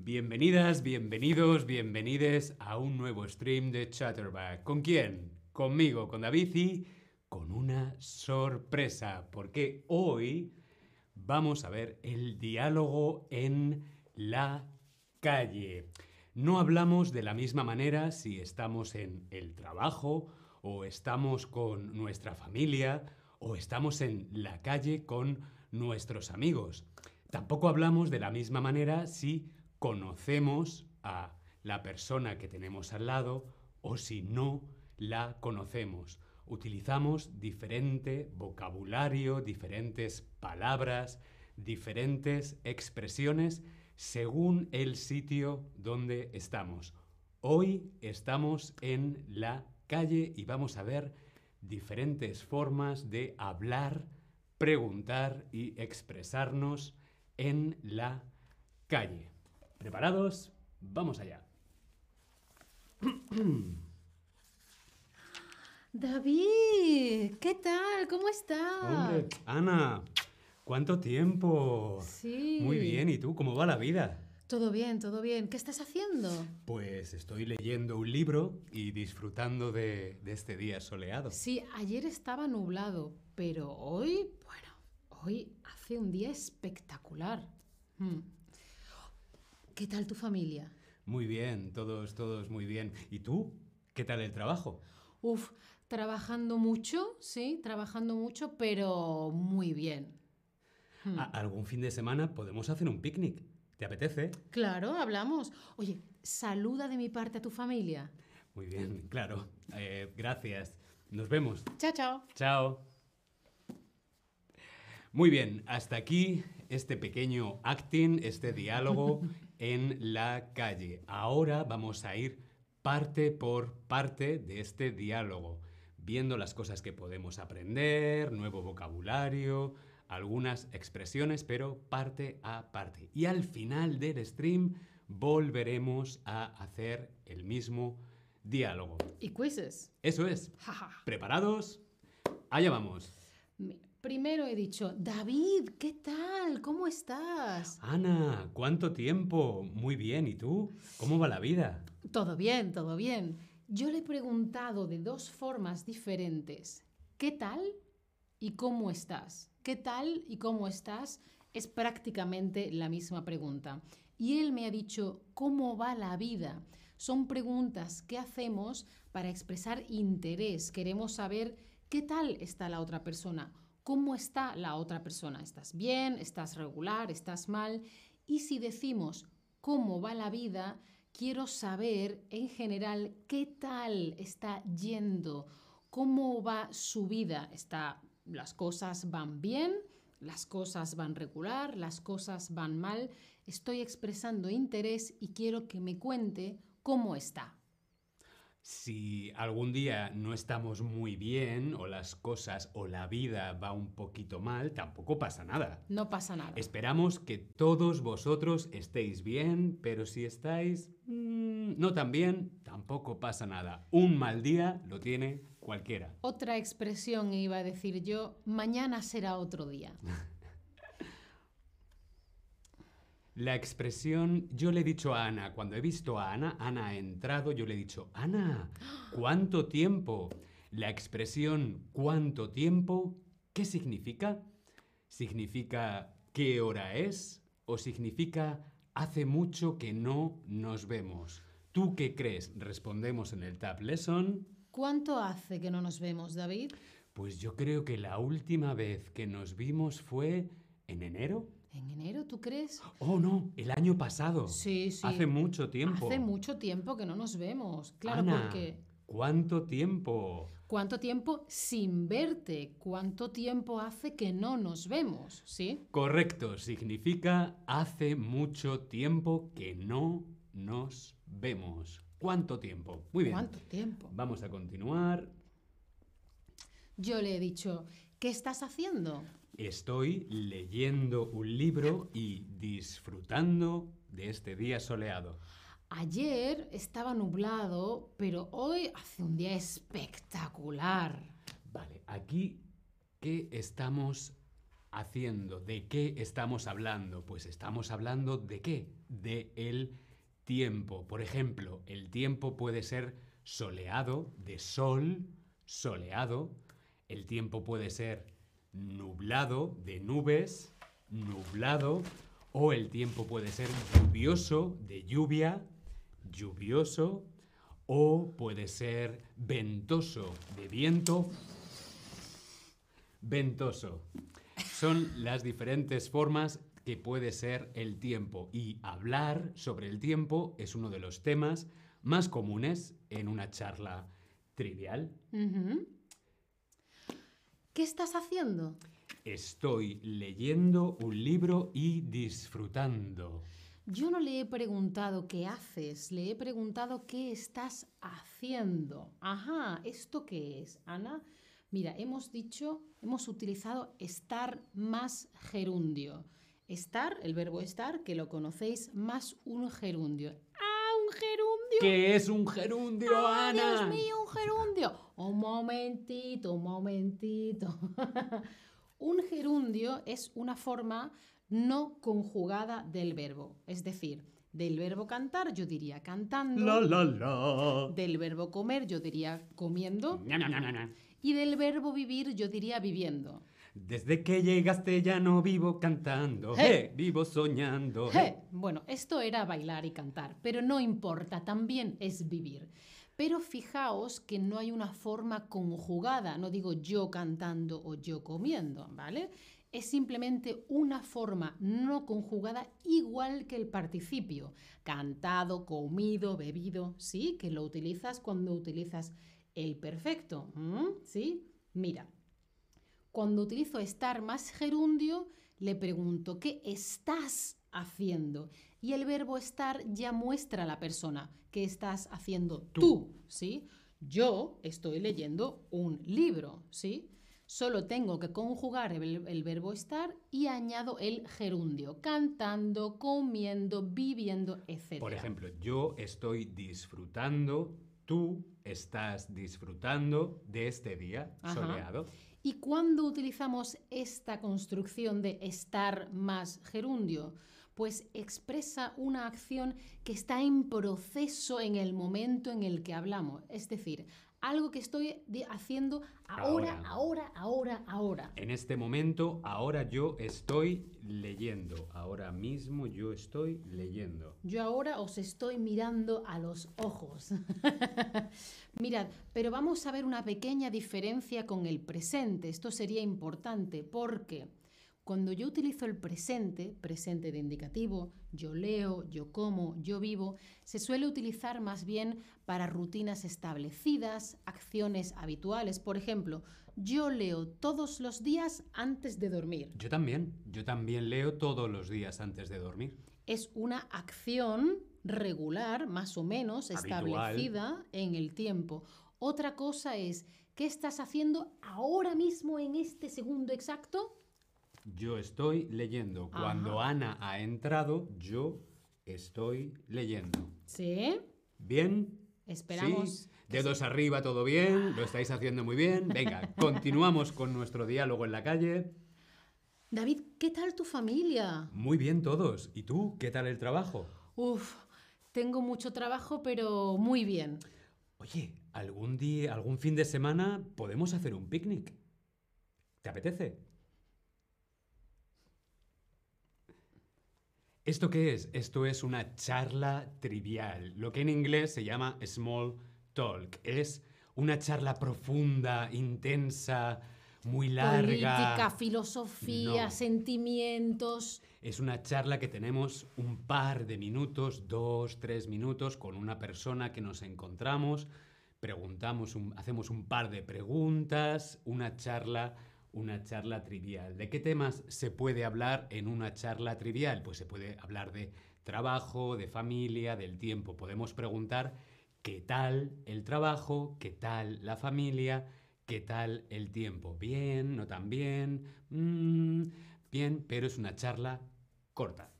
Bienvenidas, bienvenidos, bienvenides a un nuevo stream de Chatterback. ¿Con quién? Conmigo, con David y con una sorpresa, porque hoy vamos a ver el diálogo en la calle. No hablamos de la misma manera si estamos en el trabajo o estamos con nuestra familia o estamos en la calle con nuestros amigos. Tampoco hablamos de la misma manera si conocemos a la persona que tenemos al lado o si no la conocemos. Utilizamos diferente vocabulario, diferentes palabras, diferentes expresiones según el sitio donde estamos. Hoy estamos en la calle y vamos a ver diferentes formas de hablar, preguntar y expresarnos en la calle. ¿Preparados? Vamos allá. David, ¿qué tal? ¿Cómo estás? Hombre, Ana, ¿cuánto tiempo? Sí. Muy bien, ¿y tú? ¿Cómo va la vida? Todo bien, todo bien. ¿Qué estás haciendo? Pues estoy leyendo un libro y disfrutando de, de este día soleado. Sí, ayer estaba nublado, pero hoy, bueno, hoy hace un día espectacular. Hmm. ¿Qué tal tu familia? Muy bien, todos, todos muy bien. ¿Y tú? ¿Qué tal el trabajo? Uf, trabajando mucho, sí, trabajando mucho, pero muy bien. Hmm. ¿Algún fin de semana podemos hacer un picnic? ¿Te apetece? Claro, hablamos. Oye, saluda de mi parte a tu familia. Muy bien, claro. Eh, gracias. Nos vemos. Chao, chao. Chao. Muy bien, hasta aquí este pequeño acting, este diálogo en la calle. Ahora vamos a ir parte por parte de este diálogo, viendo las cosas que podemos aprender, nuevo vocabulario, algunas expresiones, pero parte a parte. Y al final del stream volveremos a hacer el mismo diálogo. ¿Y quizzes? Eso es. ¿Preparados? Allá vamos. Primero he dicho, David, ¿qué tal? ¿Cómo estás? Ana, ¿cuánto tiempo? Muy bien, ¿y tú? ¿Cómo va la vida? Todo bien, todo bien. Yo le he preguntado de dos formas diferentes. ¿Qué tal y cómo estás? ¿Qué tal y cómo estás? Es prácticamente la misma pregunta. Y él me ha dicho, ¿cómo va la vida? Son preguntas que hacemos para expresar interés. Queremos saber qué tal está la otra persona. ¿Cómo está la otra persona? ¿Estás bien? ¿Estás regular? ¿Estás mal? Y si decimos cómo va la vida, quiero saber en general qué tal está yendo, cómo va su vida. Está, las cosas van bien, las cosas van regular, las cosas van mal. Estoy expresando interés y quiero que me cuente cómo está. Si algún día no estamos muy bien o las cosas o la vida va un poquito mal, tampoco pasa nada. No pasa nada. Esperamos que todos vosotros estéis bien, pero si estáis mm, no tan bien, tampoco pasa nada. Un mal día lo tiene cualquiera. Otra expresión iba a decir yo, mañana será otro día. La expresión, yo le he dicho a Ana, cuando he visto a Ana, Ana ha entrado, yo le he dicho, Ana, ¿cuánto tiempo? La expresión ¿cuánto tiempo? ¿Qué significa? ¿Significa qué hora es? ¿O significa hace mucho que no nos vemos? ¿Tú qué crees? Respondemos en el Tab Lesson. ¿Cuánto hace que no nos vemos, David? Pues yo creo que la última vez que nos vimos fue en enero. ¿En enero, tú crees? Oh, no, el año pasado. Sí, sí. Hace mucho tiempo. Hace mucho tiempo que no nos vemos. Claro, Ana, porque ¿Cuánto tiempo? ¿cuánto tiempo sin verte? ¿Cuánto tiempo hace que no nos vemos? ¿Sí? Correcto, significa hace mucho tiempo que no nos vemos. ¿Cuánto tiempo? Muy bien. ¿Cuánto tiempo? Vamos a continuar. Yo le he dicho, ¿qué estás haciendo? Estoy leyendo un libro y disfrutando de este día soleado. Ayer estaba nublado, pero hoy hace un día espectacular. Vale, aquí, ¿qué estamos haciendo? ¿De qué estamos hablando? Pues estamos hablando de qué? de el tiempo. Por ejemplo, el tiempo puede ser soleado, de sol, soleado. El tiempo puede ser nublado, de nubes, nublado. O el tiempo puede ser lluvioso, de lluvia, lluvioso. O puede ser ventoso, de viento, ventoso. Son las diferentes formas que puede ser el tiempo y hablar sobre el tiempo es uno de los temas más comunes en una charla trivial. ¿Qué estás haciendo? Estoy leyendo un libro y disfrutando. Yo no le he preguntado qué haces, le he preguntado qué estás haciendo. Ajá, ¿esto qué es, Ana? Mira, hemos dicho, hemos utilizado estar más gerundio. Estar, el verbo estar, que lo conocéis, más un gerundio. ¿Qué es un gerundio, ¡Ah, Ana? Dios mío, un gerundio! Un momentito, un momentito. un gerundio es una forma no conjugada del verbo. Es decir, del verbo cantar yo diría cantando. La la la. Del verbo comer yo diría comiendo. Y del verbo vivir yo diría viviendo. Desde que llegaste ya no vivo cantando, vivo soñando. Bueno, esto era bailar y cantar, pero no importa, también es vivir. Pero fijaos que no hay una forma conjugada, no digo yo cantando o yo comiendo, ¿vale? Es simplemente una forma no conjugada igual que el participio. Cantado, comido, bebido, ¿sí? Que lo utilizas cuando utilizas el perfecto. ¿sí? Mira, cuando utilizo estar más gerundio, le pregunto, ¿qué estás haciendo? Y el verbo estar ya muestra a la persona qué estás haciendo tú, Tú. ¿sí? Yo estoy leyendo un libro, ¿sí? Solo tengo que conjugar el, el verbo estar y añado el gerundio, cantando, comiendo, viviendo, etc. Por ejemplo, yo estoy disfrutando, tú estás disfrutando de este día Ajá. soleado. ¿Y cuándo utilizamos esta construcción de estar más gerundio? Pues expresa una acción que está en proceso en el momento en el que hablamos. Es decir, algo que estoy haciendo ahora, Ahora. ahora, ahora, ahora. En este momento, ahora yo estoy leyendo. Ahora mismo yo estoy leyendo. Yo ahora os estoy mirando a los ojos. Mirad, pero vamos a ver una pequeña diferencia con el presente. Esto sería importante porque cuando yo utilizo el presente, presente de indicativo, yo leo, yo como, yo vivo, se suele utilizar más bien para rutinas establecidas, acciones habituales. Por ejemplo, yo leo todos los días antes de dormir. Yo también. Yo también leo todos los días antes de dormir. es una acción regular, más o menos, Habitual. establecida en el tiempo. Otra cosa es, ¿qué estás haciendo ahora mismo en este segundo exacto? Yo estoy leyendo. Cuando Ana ha entrado, yo estoy leyendo. Sí, ¿Bien? esperamos. Sí. Dedos arriba, todo bien. Lo estáis haciendo muy bien. Venga, continuamos con nuestro diálogo en la calle. David, ¿qué tal tu familia? Muy bien todos. ¿Y tú? ¿Qué tal el trabajo? Uf, tengo mucho trabajo, pero muy bien. Oye, algún día, algún fin de semana podemos hacer un picnic. ¿Te apetece? ¿Esto qué es? Esto es una charla trivial, lo que en inglés se llama small talk. Es una charla profunda, intensa, muy larga. Política, filosofía, No. sentimientos. Es una charla que tenemos un par de minutos, dos, tres minutos, con una persona que nos encontramos, preguntamos, un- hacemos un par de preguntas, una charla, una charla trivial. ¿De qué temas se puede hablar en una charla trivial? Pues se puede hablar de trabajo, de familia, del tiempo. Podemos preguntar qué tal el trabajo, qué tal la familia, qué tal el tiempo. Bien, no tan bien, mm, bien, pero es una charla corta.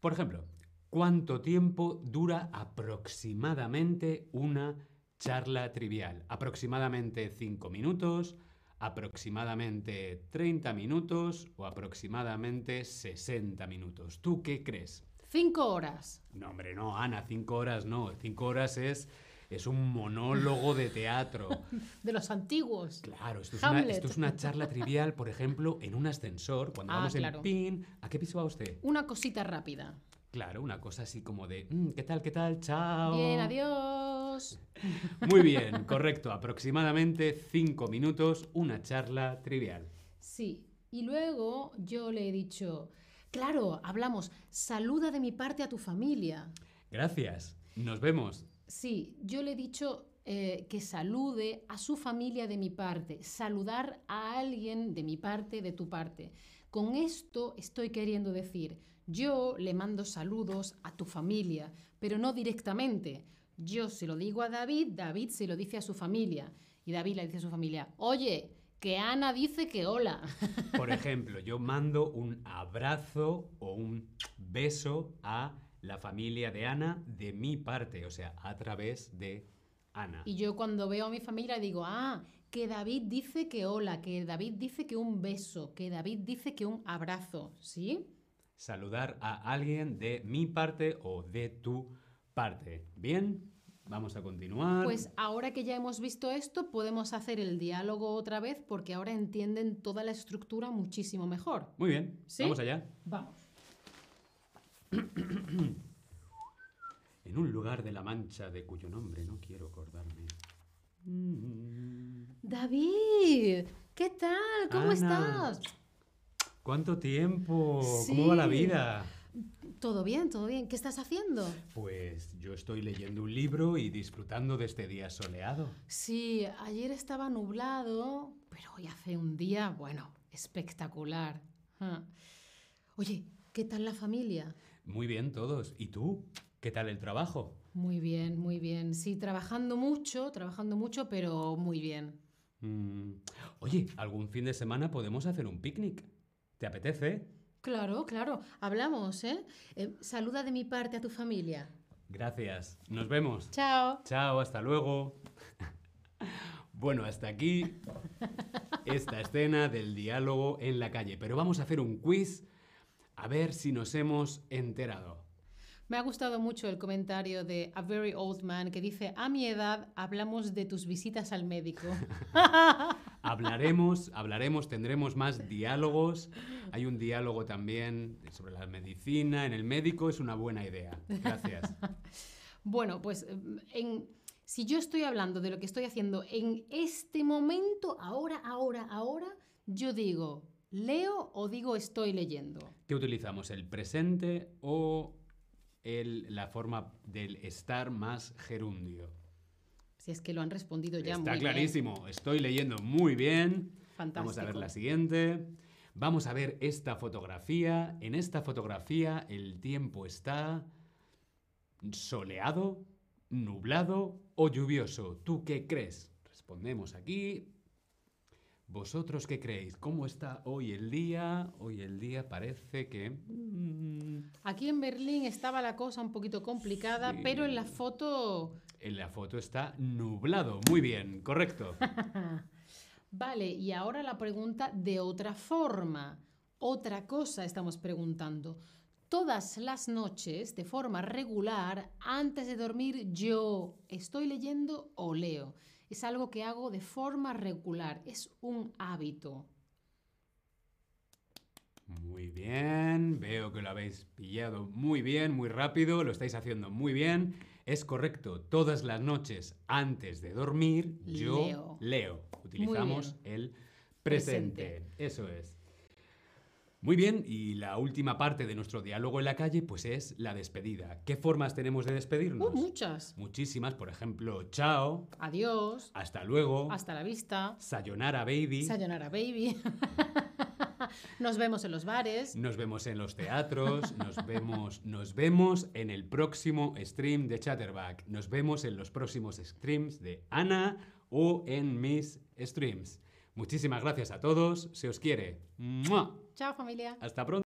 Por ejemplo, ¿cuánto tiempo dura aproximadamente una charla trivial? Aproximadamente 5 minutos, ¿Aproximadamente 30 minutos o aproximadamente 60 minutos? ¿Tú qué crees? Cinco horas. No, hombre, no, Ana, cinco horas no. Cinco horas es, es un monólogo de teatro. De los antiguos. Claro, esto es, una, esto es una charla trivial, por ejemplo, en un ascensor, cuando Ah, vamos claro. en PIN. ¿A qué piso va usted? Una cosita rápida. Claro, una cosa así como de, "Mm, ¿qué tal, qué tal? Chao. Bien, adiós. Muy bien, correcto. Aproximadamente cinco minutos, una charla trivial. Sí. Y luego yo le he dicho, claro, hablamos, saluda de mi parte a tu familia. Gracias. Nos vemos. Sí, yo le he dicho eh, que salude a su familia de mi parte, saludar a alguien de mi parte, de tu parte. Con esto estoy queriendo decir, yo le mando saludos a tu familia, pero no directamente. Yo se lo digo a David, David se lo dice a su familia. Y David le dice a su familia, oye, que Ana dice que hola. Por ejemplo, yo mando un abrazo o un beso a la familia de Ana de mi parte, o sea, a través de Ana. Y yo cuando veo a mi familia digo, ah, que David dice que hola, que David dice que un beso, que David dice que un abrazo, ¿sí? Saludar a alguien de mi parte o de tu parte. Bien, vamos a continuar. Pues ahora que ya hemos visto esto, podemos hacer el diálogo otra vez porque ahora entienden toda la estructura muchísimo mejor. Muy bien, ¿Sí? vamos allá. Vamos. En un lugar de la Mancha de cuyo nombre no quiero acordarme. Mm. David, ¿qué tal? ¿Cómo Ana. estás? ¿Cuánto tiempo? ¿Cómo va la vida? Todo bien, todo bien. ¿Qué estás haciendo? Pues yo estoy leyendo un libro y disfrutando de este día soleado. Sí, ayer estaba nublado, pero hoy hace un día, bueno, espectacular. Ah. Oye, ¿qué tal la familia? Muy bien todos. ¿Y tú? ¿Qué tal el trabajo? Muy bien, muy bien. Sí, trabajando mucho, trabajando mucho, pero muy bien. Mm, Oye, algún fin de semana podemos hacer un picnic. ¿Te apetece? Claro, claro. Hablamos, ¿eh? Eh, Saluda de mi parte a tu familia. Gracias. Nos vemos. Chao. Chao, hasta luego. Bueno, hasta aquí esta escena del diálogo en la calle. Pero vamos a hacer un quiz a ver si nos hemos enterado. Me ha gustado mucho el comentario de A Very Old Man que dice, a mi edad hablamos de tus visitas al médico. Hablaremos, hablaremos, tendremos más diálogos. Hay un diálogo también sobre la medicina en el médico, es una buena idea. Gracias. Bueno, pues eh, en, si yo estoy hablando de lo que estoy haciendo en este momento, ahora, ahora, ahora, yo digo, ¿leo o digo estoy leyendo? ¿Qué utilizamos? ¿El presente o el- la forma del estar más gerundio? Si es que lo han respondido ya Está muy clarísimo, estoy leyendo muy bien. Fantástico. Vamos a ver la siguiente. Vamos a ver esta fotografía. En esta fotografía el tiempo está soleado, nublado o lluvioso. ¿Tú qué crees? Respondemos aquí. ¿Vosotros qué creéis? ¿Cómo está hoy el día? Hoy el día parece que... mm, Aquí en Berlín estaba la cosa un poquito complicada, Sí. pero en la foto... en la foto está nublado. Muy bien, correcto. Vale, y ahora la pregunta de otra forma. Otra cosa estamos preguntando. Todas las noches, de forma regular, antes de dormir, yo estoy leyendo o leo. Es algo que hago de forma regular, es un hábito. Muy bien, veo que lo habéis pillado muy bien, muy rápido, lo estáis haciendo muy bien. Es correcto, todas las noches antes de dormir yo Leo. leo. Utilizamos el presente. Eso es. Muy bien, y la última parte de nuestro diálogo en la calle pues es la despedida. ¿Qué formas tenemos de despedirnos? Uh, muchas. Muchísimas, por ejemplo, chao, Adiós. hasta luego, Hasta la vista. sayonara baby. Sayonara, baby. Nos vemos en los bares. Nos vemos en los teatros, nos vemos, nos vemos en el próximo stream de Chatterback, nos vemos en los próximos streams de Ana o en mis streams. Muchísimas gracias a todos, se os quiere. ¡Mua! Chao familia. Hasta pronto.